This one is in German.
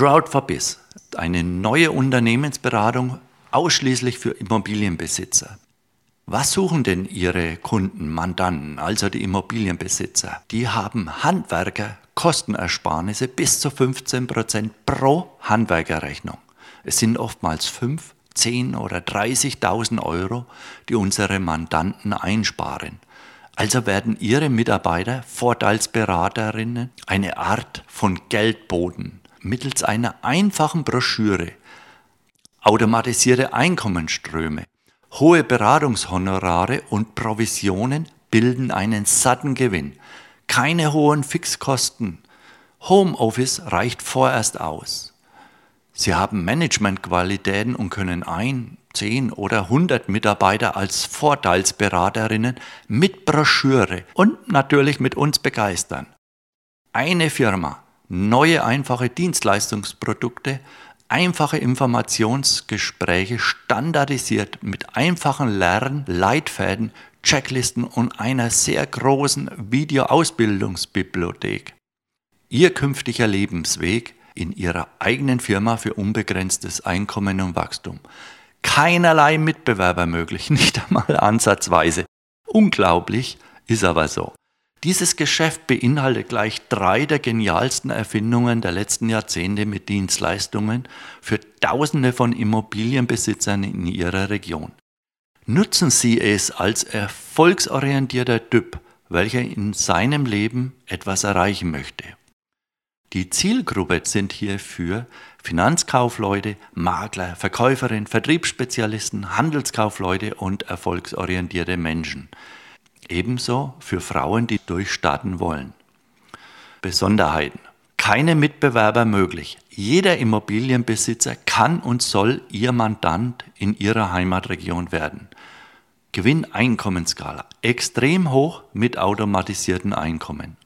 Crowd4Biz, eine neue Unternehmensberatung ausschließlich für Immobilienbesitzer. Was suchen denn Ihre Kunden, Mandanten, also die Immobilienbesitzer? Die haben Handwerker Kostenersparnisse bis zu 15 Prozent pro Handwerkerrechnung. Es sind oftmals 5, 10 oder 30.000 Euro, die unsere Mandanten einsparen. Also werden Ihre Mitarbeiter, Vorteilsberaterinnen, eine Art von Geldboden mittels einer einfachen Broschüre, automatisierte Einkommensströme, hohe Beratungshonorare und Provisionen bilden einen satten Gewinn. Keine hohen Fixkosten. Homeoffice reicht vorerst aus. Sie haben Managementqualitäten und können ein, zehn oder hundert Mitarbeiter als Vorteilsberaterinnen mit Broschüre und natürlich mit uns begeistern. Eine Firma, neue einfache Dienstleistungsprodukte, einfache Informationsgespräche standardisiert mit einfachen Lern-, Leitfäden, Checklisten und einer sehr großen Videoausbildungsbibliothek. Ihr künftiger Lebensweg in Ihrer eigenen Firma für unbegrenztes Einkommen und Wachstum. Keinerlei Mitbewerber möglich, nicht einmal ansatzweise. Unglaublich, ist aber so. Dieses Geschäft beinhaltet gleich drei der genialsten Erfindungen der letzten Jahrzehnte mit Dienstleistungen für Tausende von Immobilienbesitzern in Ihrer Region. Nutzen Sie es als erfolgsorientierter Typ, welcher in seinem Leben etwas erreichen möchte. Die Zielgruppe sind hierfür Finanzkaufleute, Makler, Verkäuferinnen, Vertriebsspezialisten, Handelskaufleute und erfolgsorientierte Menschen – Ebenso für Frauen, die durchstarten wollen. Besonderheiten. Keine Mitbewerber möglich. Jeder Immobilienbesitzer kann und soll Ihr Mandant in Ihrer Heimatregion werden. Gewinn-Einkommensskala extrem hoch mit automatisierten Einkommen.